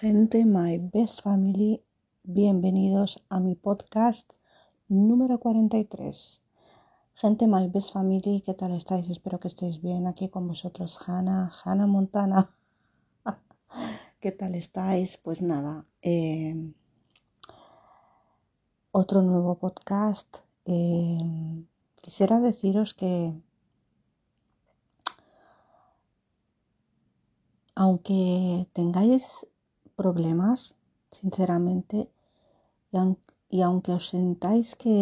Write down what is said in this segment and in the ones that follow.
Gente, my best family, bienvenidos a mi podcast número 43. Gente, my best family, ¿qué tal estáis? Espero que estéis bien. Aquí con vosotros, Hannah, Hannah Montana. ¿Qué tal estáis? Pues nada, eh, otro nuevo podcast. Eh, quisiera deciros que aunque tengáis problemas, sinceramente, y, aunque os sentáis que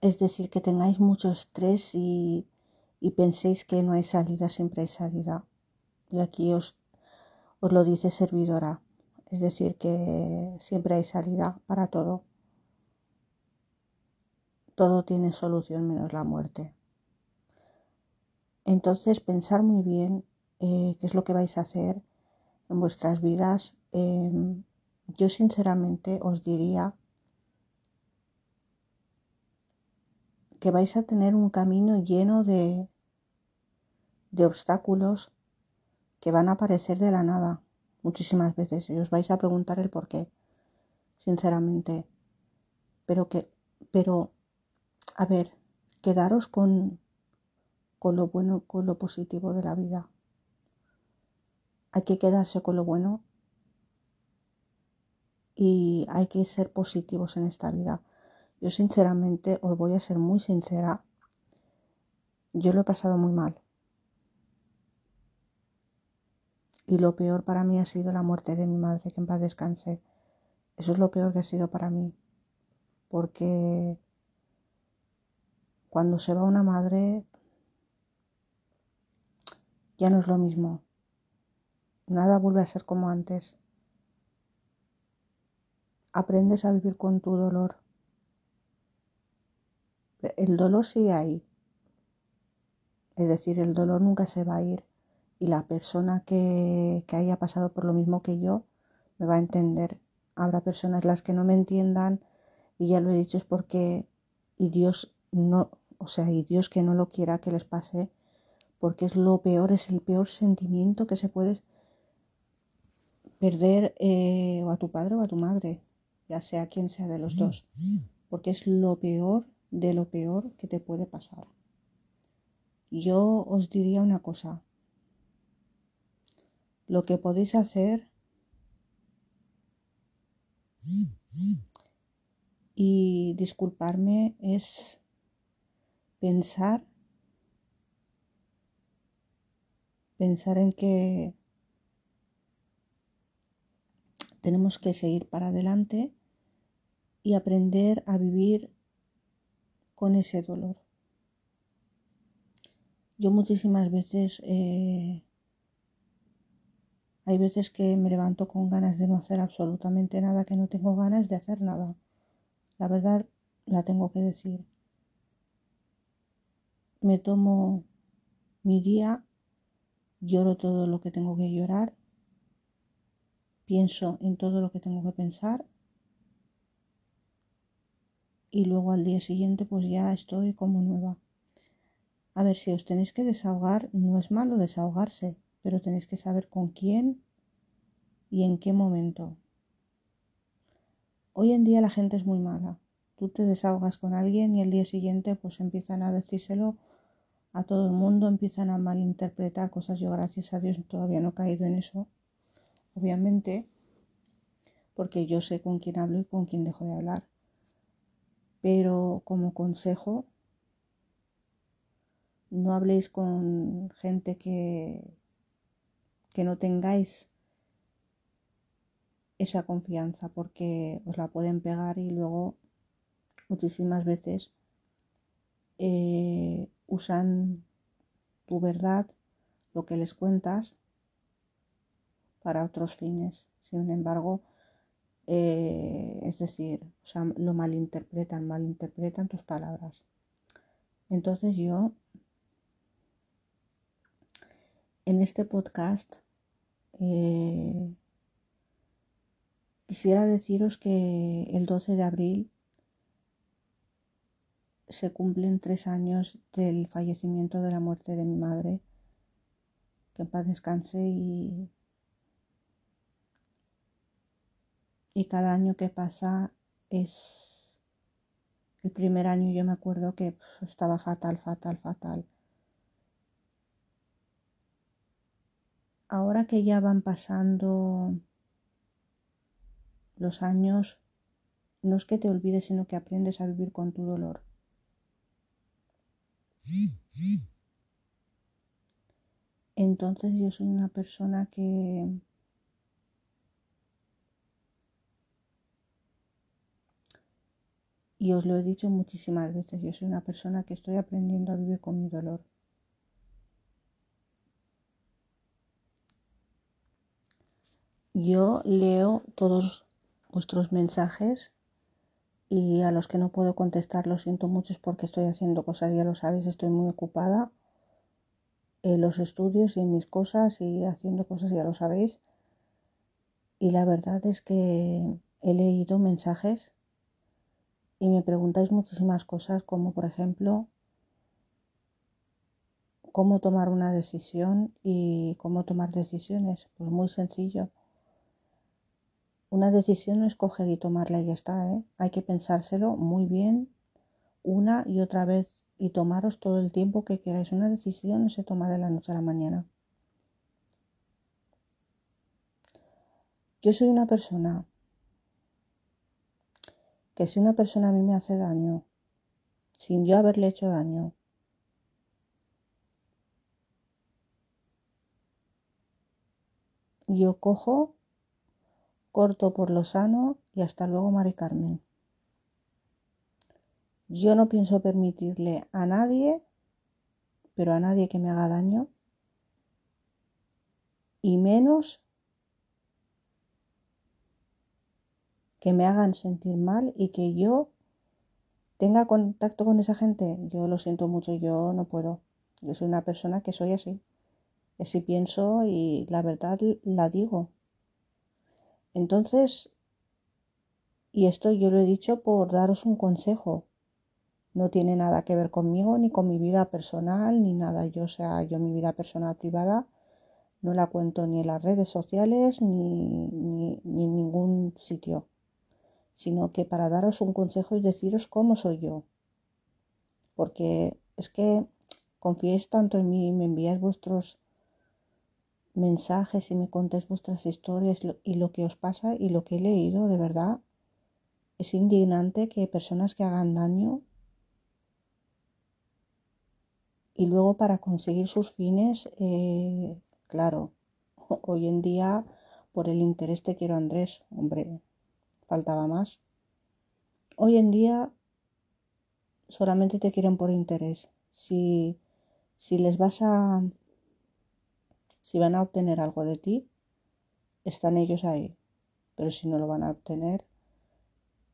es decir, que tengáis mucho estrés y, y, penséis que no hay salida, siempre hay salida. Y aquí os, os lo dice servidora, es decir, que siempre hay salida para todo. Todo tiene solución menos la muerte. Entonces, pensar muy bien eh, qué es lo que vais a hacer en vuestras vidas. Em, yo sinceramente os diría que vais a tener un camino lleno de, obstáculos que van a aparecer de la nada muchísimas veces y os vais a preguntar el por qué, sinceramente. Pero que, pero, a ver, quedaros con, con lo bueno, con lo positivo de la vida. Hay que quedarse con lo bueno y hay que ser positivos en esta vida. Yo sinceramente os voy a ser muy sincera. Yo lo he pasado muy mal. Y lo peor para mí ha sido la muerte de mi madre, que en paz descanse. Eso es lo peor que ha sido para mí. Porque cuando se va una madre, ya no es lo mismo. Nada vuelve a ser como antes. Aprendes a vivir con tu dolor. El dolor sigue ahí. Es decir, el dolor nunca se va a ir y la persona que, que haya pasado por lo mismo que yo me va a entender. Habrá personas las que no me entiendan y ya lo he dicho es porque y Dios no, o sea, y Dios que no lo quiera que les pase, porque es lo peor, es el peor sentimiento que se puede perder eh, o a tu padre o a tu madre, ya sea quien sea de los dos, porque es lo peor de lo peor que te puede pasar. Yo os diría una cosa, lo que podéis hacer y disculparme es pensar pensar en que tenemos que seguir para adelante y aprender a vivir con ese dolor. Yo muchísimas veces, eh, hay veces que me levanto con ganas de no hacer absolutamente nada, que no tengo ganas de hacer nada. La verdad la tengo que decir. Me tomo mi día lloro todo lo que tengo que llorar, pienso en todo lo que tengo que pensar y luego al día siguiente pues ya estoy como nueva. A ver, si os tenéis que desahogar, no es malo desahogarse, pero tenéis que saber con quién y en qué momento. Hoy en día la gente es muy mala. Tú te desahogas con alguien y el día siguiente pues empiezan a decírselo a todo el mundo, empiezan a malinterpretar cosas. Yo, gracias a Dios, todavía no he caído en eso, obviamente, porque yo sé con quién hablo y con quién dejo de hablar. Pero como consejo, no habléis con gente que, que no tengáis esa confianza porque os la pueden pegar y luego muchísimas veces eh, usan tu verdad, lo que les cuentas, para otros fines. Sin embargo, eh, es decir, lo malinterpretan, malinterpretan tus palabras. Entonces yo, en este podcast, eh, quisiera deciros que el 12 de abril se cumplen tres años del fallecimiento de la muerte de mi madre que en paz descanse y, y cada año que pasa es el primer año yo me acuerdo que estaba fatal, fatal, fatal. Ahora que ya van pasando los años, no es que te olvides, sino que aprendes a vivir con tu dolor. Entonces yo soy una persona que y os lo he dicho muchísimas veces, yo soy una persona que estoy aprendiendo a vivir con mi dolor. Yo leo todos vuestros mensajes y a los que no puedo contestar lo siento mucho es porque estoy haciendo cosas, ya lo sabéis, estoy muy ocupada en los estudios y en mis cosas y haciendo cosas, ya lo sabéis. Y la verdad es que he leído mensajes y me preguntáis muchísimas cosas como por ejemplo cómo tomar una decisión y cómo tomar decisiones. Pues muy sencillo. Una decisión no es coger y tomarla y ya está, ¿eh? Hay que pensárselo muy bien una y otra vez y tomaros todo el tiempo que queráis. Una decisión no se toma de la noche a la mañana. Yo soy una persona que si una persona a mí me hace daño, sin yo haberle hecho daño, yo cojo, corto por lo sano y hasta luego, Mari Carmen. Yo no pienso permitirle a nadie, pero a nadie que me haga daño, y menos que me hagan sentir mal y que yo tenga contacto con esa gente. Yo lo siento mucho, yo no puedo. Yo soy una persona que soy así. Así pienso y la verdad la digo. Entonces, y esto yo lo he dicho por daros un consejo. No tiene nada que ver conmigo, ni con mi vida personal, ni nada. Yo, sea, yo mi vida personal privada no la cuento ni en las redes sociales, ni, ni, ni en ningún sitio sino que para daros un consejo y deciros cómo soy yo. Porque es que confiéis tanto en mí, me enviáis vuestros mensajes y me contáis vuestras historias y lo que os pasa y lo que he leído, de verdad, es indignante que personas que hagan daño y luego para conseguir sus fines, eh, claro, hoy en día por el interés te quiero Andrés, hombre, faltaba más. Hoy en día solamente te quieren por interés. Si, si les vas a... Si van a obtener algo de ti, están ellos ahí. Pero si no lo van a obtener,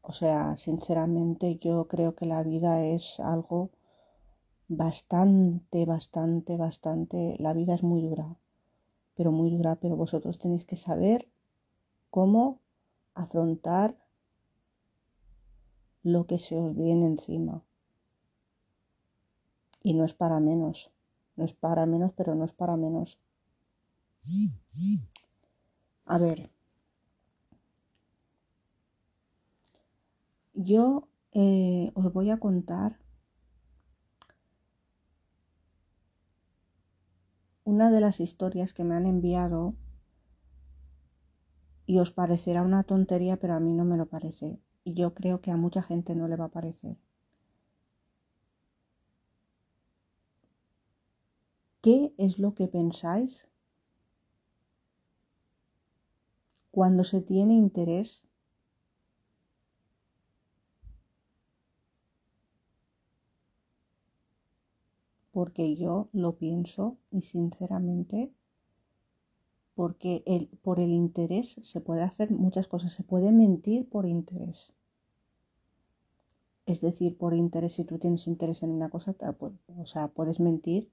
o sea, sinceramente yo creo que la vida es algo bastante, bastante, bastante... La vida es muy dura, pero muy dura, pero vosotros tenéis que saber cómo afrontar lo que se os viene encima. Y no es para menos, no es para menos, pero no es para menos. A ver, yo eh, os voy a contar una de las historias que me han enviado y os parecerá una tontería, pero a mí no me lo parece. Y yo creo que a mucha gente no le va a parecer. ¿Qué es lo que pensáis cuando se tiene interés porque yo lo pienso y sinceramente porque el, por el interés se puede hacer muchas cosas, se puede mentir por interés. Es decir, por interés, si tú tienes interés en una cosa, o sea, puedes mentir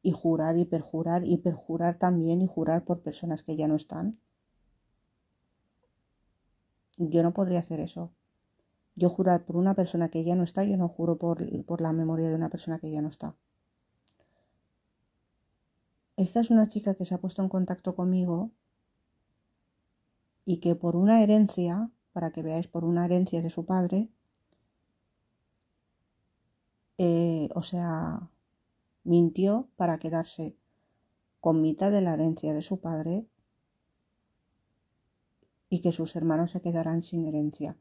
y jurar y perjurar y perjurar también y jurar por personas que ya no están. Yo no podría hacer eso. Yo jurar por una persona que ya no está, yo no juro por, por la memoria de una persona que ya no está. Esta es una chica que se ha puesto en contacto conmigo y que por una herencia, para que veáis, por una herencia de su padre, eh, o sea, mintió para quedarse con mitad de la herencia de su padre y que sus hermanos se quedarán sin herencia.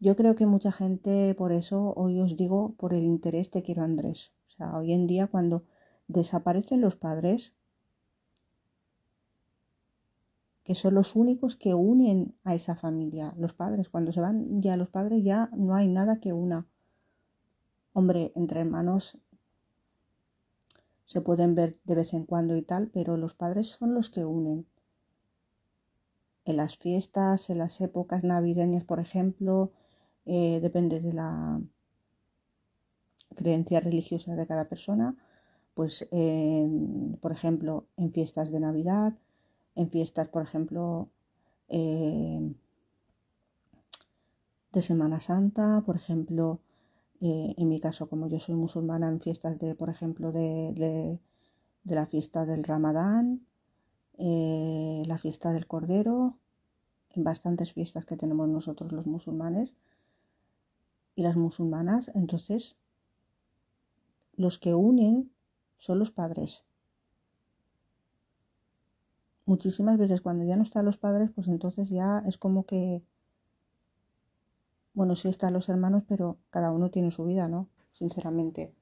Yo creo que mucha gente, por eso hoy os digo, por el interés te quiero Andrés. O sea, hoy en día cuando desaparecen los padres, que son los únicos que unen a esa familia, los padres, cuando se van ya los padres ya no hay nada que una. Hombre, entre hermanos se pueden ver de vez en cuando y tal, pero los padres son los que unen. En las fiestas, en las épocas navideñas, por ejemplo, eh, depende de la creencia religiosa de cada persona, pues por ejemplo en fiestas de Navidad, en fiestas por ejemplo eh, de Semana Santa, por ejemplo eh, en mi caso como yo soy musulmana en fiestas de por ejemplo de, de la fiesta del Ramadán, la fiesta del Cordero, en bastantes fiestas que tenemos nosotros los musulmanes, y las musulmanas, entonces los que unen son los padres. Muchísimas veces cuando ya no están los padres, pues entonces ya es como que, bueno, sí están los hermanos, pero cada uno tiene su vida, ¿no? Sinceramente.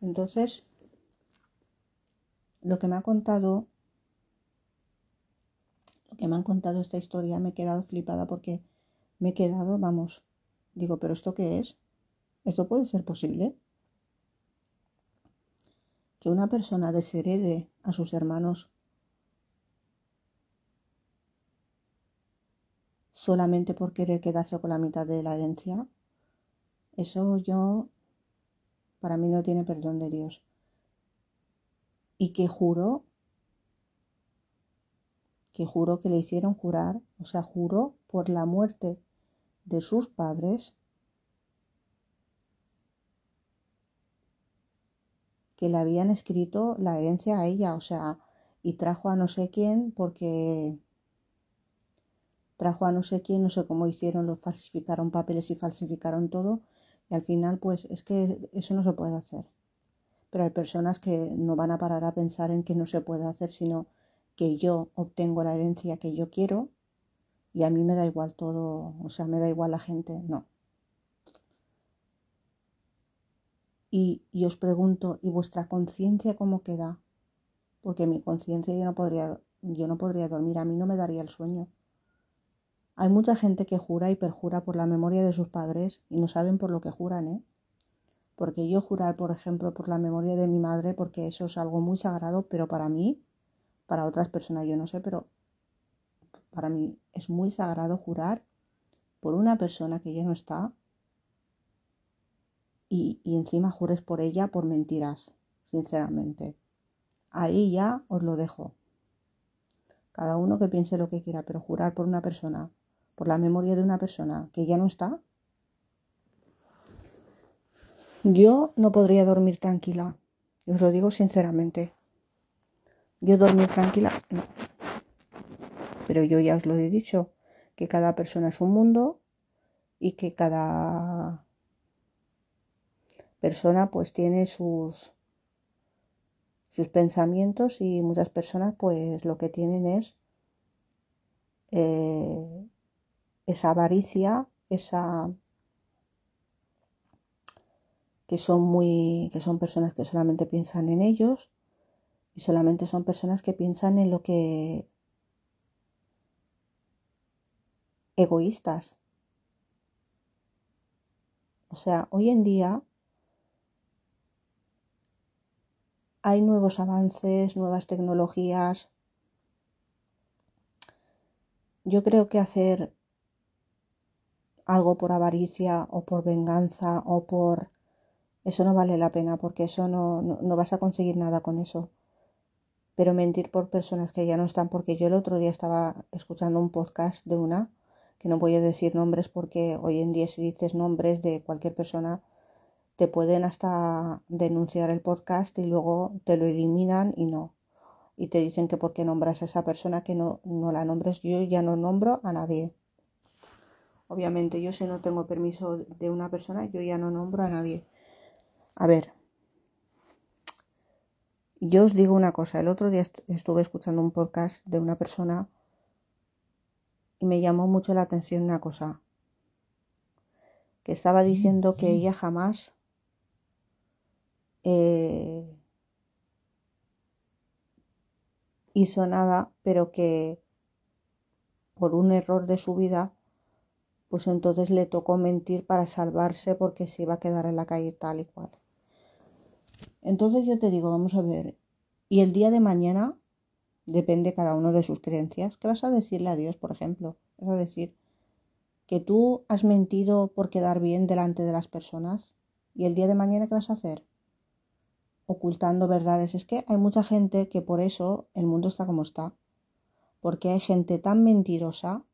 Entonces, lo que me ha contado, lo que me han contado esta historia, me he quedado flipada porque me he quedado, vamos, Digo, ¿pero esto qué es? ¿Esto puede ser posible? Que una persona desherede a sus hermanos solamente por querer quedarse con la mitad de la herencia. Eso yo, para mí no tiene perdón de Dios. Y que juró, que juró que le hicieron jurar, o sea, juró por la muerte de sus padres que le habían escrito la herencia a ella, o sea, y trajo a no sé quién porque trajo a no sé quién, no sé cómo hicieron, lo falsificaron papeles y falsificaron todo, y al final pues es que eso no se puede hacer. Pero hay personas que no van a parar a pensar en que no se puede hacer, sino que yo obtengo la herencia que yo quiero y a mí me da igual todo, o sea, me da igual la gente, no. Y, os pregunto, ¿y vuestra conciencia cómo queda? Porque mi conciencia yo no podría, yo no podría dormir, a mí no me daría el sueño. Hay mucha gente que jura y perjura por la memoria de sus padres y no saben por lo que juran, ¿eh? Porque yo jurar, por ejemplo, por la memoria de mi madre, porque eso es algo muy sagrado, pero para mí, para otras personas yo no sé, pero para mí es muy sagrado jurar por una persona que ya no está y, encima jures por ella por mentiras, sinceramente. Ahí ya os lo dejo. Cada uno que piense lo que quiera, pero jurar por una persona, por la memoria de una persona que ya no está, yo no podría dormir tranquila. Os lo digo sinceramente. Yo dormir tranquila, no. Pero yo ya os lo he dicho, que cada persona es un mundo y que cada persona pues tiene sus, sus pensamientos y muchas personas pues lo que tienen es eh, esa avaricia, esa que son muy que son personas que solamente piensan en ellos y solamente son personas que piensan en lo que egoístas. O sea, hoy en día hay nuevos avances, nuevas tecnologías. Yo creo que hacer algo por avaricia o por venganza o por... Eso no vale la pena porque eso no, no, vas a conseguir nada con eso. Pero mentir por personas que ya no están, porque yo el otro día estaba escuchando un podcast de una que no voy a decir nombres porque hoy en día si dices nombres de cualquier persona te pueden hasta denunciar el podcast y luego te lo eliminan y no. y te dicen que porque nombras a esa persona que no, no la nombres, yo ya no nombro a nadie. Obviamente yo si no tengo permiso de una persona, yo ya no nombro a nadie. A ver, yo os digo una cosa, el otro día estuve escuchando un podcast de una persona y me llamó mucho la atención una cosa, que estaba diciendo que ella jamás eh, hizo nada, pero que por un error de su vida pues entonces le tocó mentir para salvarse porque se iba a quedar en la calle tal y cual. Entonces yo te digo, vamos a ver, y el día de mañana, depende cada uno de sus creencias, ¿qué vas a decirle a Dios, por ejemplo? ¿Vas a decir que tú has mentido por quedar bien delante de las personas? ¿Y el día de mañana qué vas a hacer? Ocultando verdades. Es que hay mucha gente que por eso el mundo está como está. Porque hay gente tan mentirosa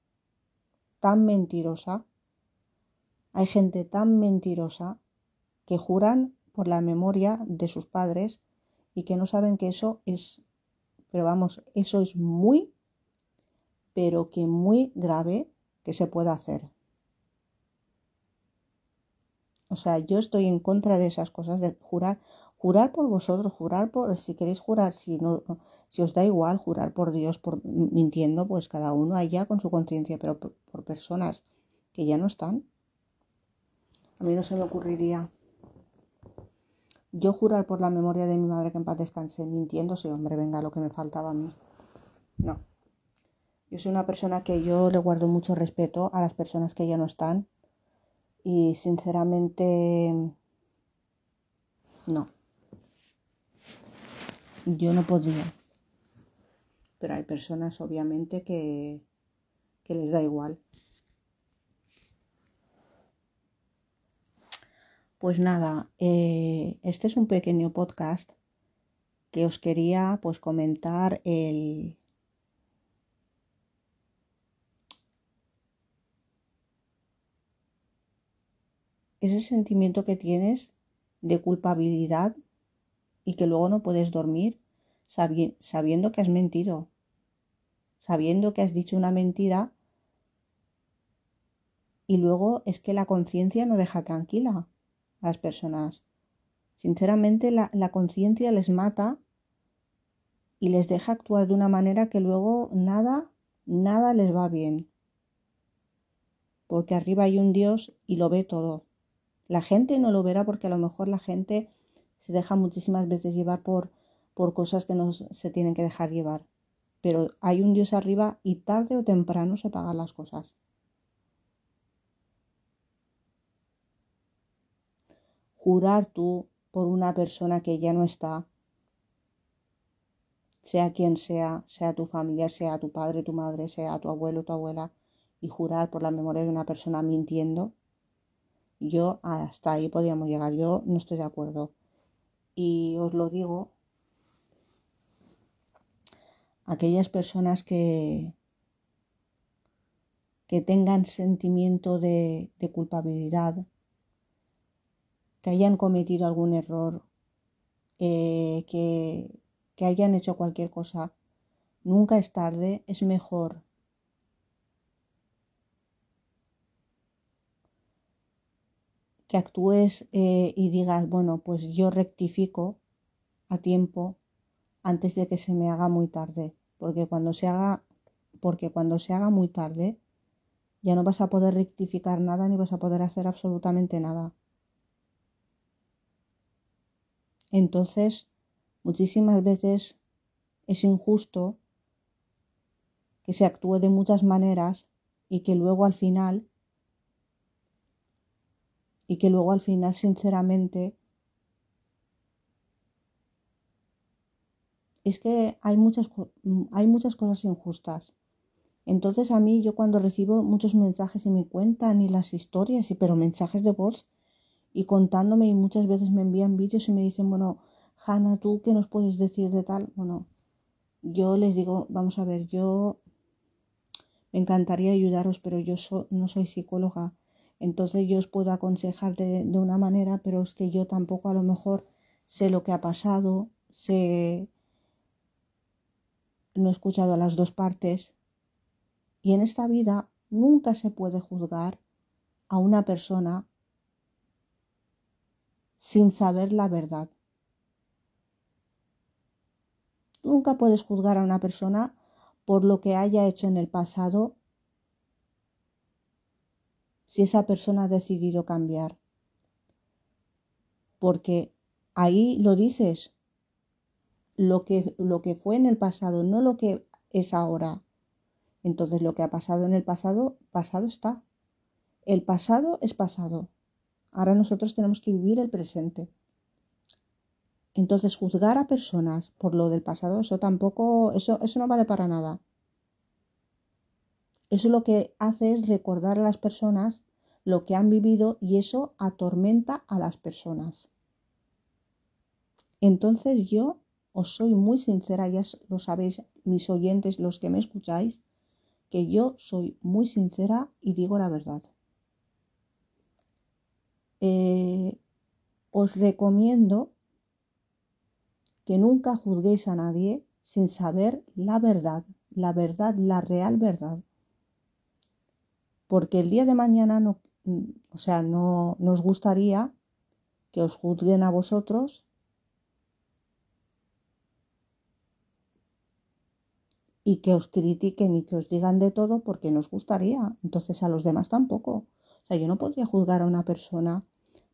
tan mentirosa, hay gente tan mentirosa que juran por la memoria de sus padres y que no saben que eso es, pero vamos, eso es muy, pero que muy grave que se pueda hacer. O sea, yo estoy en contra de esas cosas de jurar, jurar por vosotros, jurar por, si queréis jurar, si no, si os da igual jurar por Dios, por mintiendo, pues cada uno allá con su conciencia, pero por, personas que ya no están, a mí no se me ocurriría yo jurar por la memoria de mi madre que en paz descanse, mintiendo, sí, hombre, venga, lo que me faltaba a mí. No. Yo soy una persona que yo le guardo mucho respeto a las personas que ya no están y sinceramente no. Yo no podría. Pero hay personas obviamente que, que les da igual. Pues nada, eh, este es un pequeño podcast que os quería pues comentar el, ese sentimiento que tienes de culpabilidad y que luego no puedes dormir sabiendo que has mentido, sabiendo que has dicho una mentira y luego es que la conciencia no deja tranquila a las personas. Sinceramente la, conciencia les mata y les deja actuar de una manera que luego nada, nada les va bien. Porque arriba hay un Dios y lo ve todo. La gente no lo verá porque a lo mejor la gente se deja muchísimas veces llevar por, por cosas que no se tienen que dejar llevar. Pero hay un Dios arriba y tarde o temprano se pagan las cosas. Jurar tú por una persona que ya no está, sea quien sea, sea tu familia, sea tu padre, tu madre, sea tu abuelo, tu abuela, y jurar por la memoria de una persona mintiendo, yo hasta ahí podríamos llegar. Yo no estoy de acuerdo. Y os lo digo, aquellas personas que, que tengan sentimiento de, de culpabilidad, que hayan cometido algún error, eh, que, que hayan hecho cualquier cosa, nunca es tarde, es mejor que actúes eh, y digas, bueno, pues yo rectifico a tiempo antes de que se me haga muy tarde, porque cuando se haga, porque cuando se haga muy tarde, ya no vas a poder rectificar nada ni vas a poder hacer absolutamente nada. Entonces, muchísimas veces es injusto que se actúe de muchas maneras y que luego al final y que luego al final, sinceramente, es que hay muchas, hay muchas cosas injustas. Entonces a mí yo cuando recibo muchos mensajes y me cuentan y las historias, y, pero mensajes de voz y contándome y muchas veces me envían vídeos y me dicen, bueno, Hanna, ¿tú qué nos puedes decir de tal? Bueno, yo les digo, vamos a ver, yo me encantaría ayudaros, pero yo no soy psicóloga entonces yo os puedo aconsejar de, una manera, pero es que yo tampoco a lo mejor sé lo que ha pasado, sé, no he escuchado a las dos partes y en esta vida nunca se puede juzgar a una persona sin saber la verdad. Nunca puedes juzgar a una persona por lo que haya hecho en el pasado si esa persona ha decidido cambiar. Porque ahí lo dices, lo que, lo que fue en el pasado, no lo que es ahora. Entonces lo que ha pasado en el pasado, pasado está. El pasado es pasado. Ahora nosotros tenemos que vivir el presente. Entonces juzgar a personas por lo del pasado, eso tampoco, eso, eso no vale para nada. Eso lo que hace es recordar a las personas lo que han vivido y eso atormenta a las personas. Entonces yo os soy muy sincera, ya lo sabéis mis oyentes, los que me escucháis, que yo soy muy sincera y digo la verdad. Eh, os recomiendo que nunca juzguéis a nadie sin saber la verdad, la verdad, la real verdad. Porque el día de mañana no, o sea, no nos gustaría que os juzguen a vosotros y que os critiquen y que os digan de todo porque nos gustaría. Entonces a los demás tampoco. O sea, yo no podría juzgar a una persona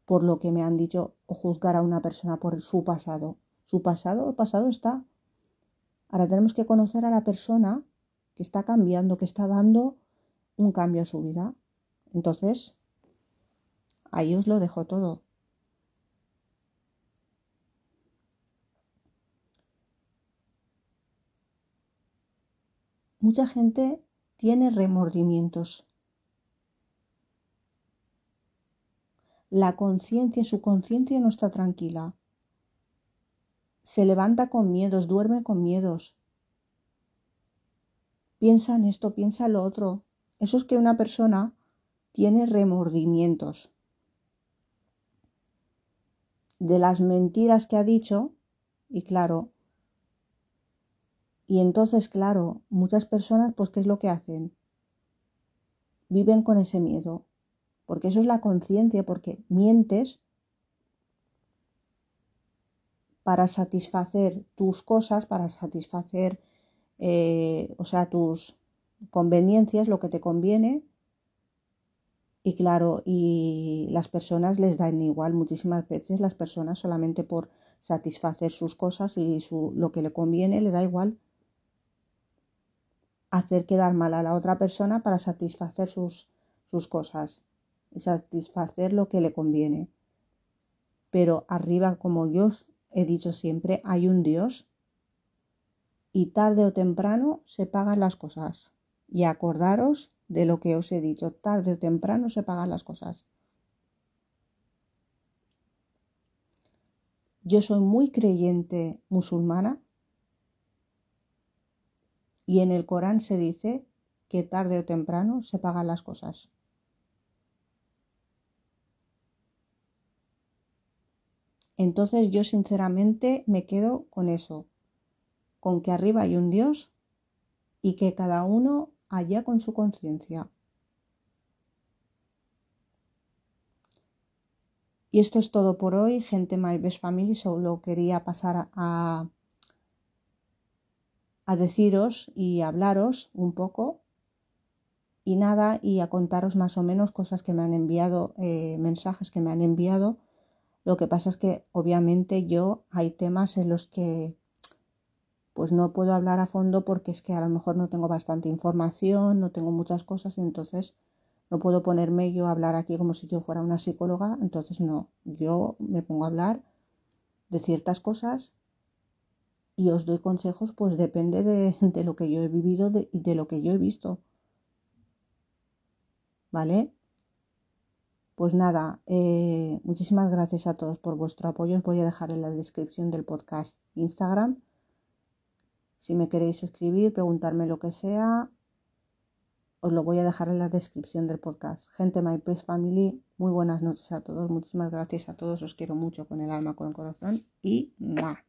por lo que me han dicho o juzgar a una persona por su pasado. Su pasado, el pasado está. Ahora tenemos que conocer a la persona que está cambiando, que está dando un cambio a su vida. Entonces, ahí os lo dejo todo. Mucha gente tiene remordimientos. La conciencia, su conciencia no está tranquila. Se levanta con miedos, duerme con miedos. Piensa en esto, piensa en lo otro. Eso es que una persona tiene remordimientos de las mentiras que ha dicho y claro, y entonces, claro, muchas personas, pues, ¿qué es lo que hacen? Viven con ese miedo, porque eso es la conciencia, porque mientes para satisfacer tus cosas, para satisfacer, eh, o sea, tus conveniencias, lo que te conviene. Y claro, y las personas les dan igual muchísimas veces, las personas solamente por satisfacer sus cosas y su, lo que le conviene, le da igual hacer quedar mal a la otra persona para satisfacer sus, sus cosas y satisfacer lo que le conviene. Pero arriba, como yo he dicho siempre, hay un Dios y tarde o temprano se pagan las cosas. Y acordaros de lo que os he dicho, tarde o temprano se pagan las cosas. Yo soy muy creyente musulmana y en el Corán se dice que tarde o temprano se pagan las cosas. Entonces yo sinceramente me quedo con eso, con que arriba hay un Dios y que cada uno allá con su conciencia. Y esto es todo por hoy, gente My Best Family. Solo quería pasar a, a deciros y hablaros un poco y nada y a contaros más o menos cosas que me han enviado, eh, mensajes que me han enviado. Lo que pasa es que obviamente yo hay temas en los que pues no puedo hablar a fondo porque es que a lo mejor no tengo bastante información, no tengo muchas cosas y entonces no puedo ponerme yo a hablar aquí como si yo fuera una psicóloga, entonces no, yo me pongo a hablar de ciertas cosas y os doy consejos, pues depende de, lo que yo he vivido y de, lo que yo he visto. ¿Vale? Pues nada, eh, muchísimas gracias a todos por vuestro apoyo. Os voy a dejar en la descripción del podcast Instagram. Si me queréis escribir, preguntarme lo que sea, os lo voy a dejar en la descripción del podcast. Gente, My Best Family, muy buenas noches a todos. Muchísimas gracias a todos. Os quiero mucho con el alma, con el corazón y ¡mua!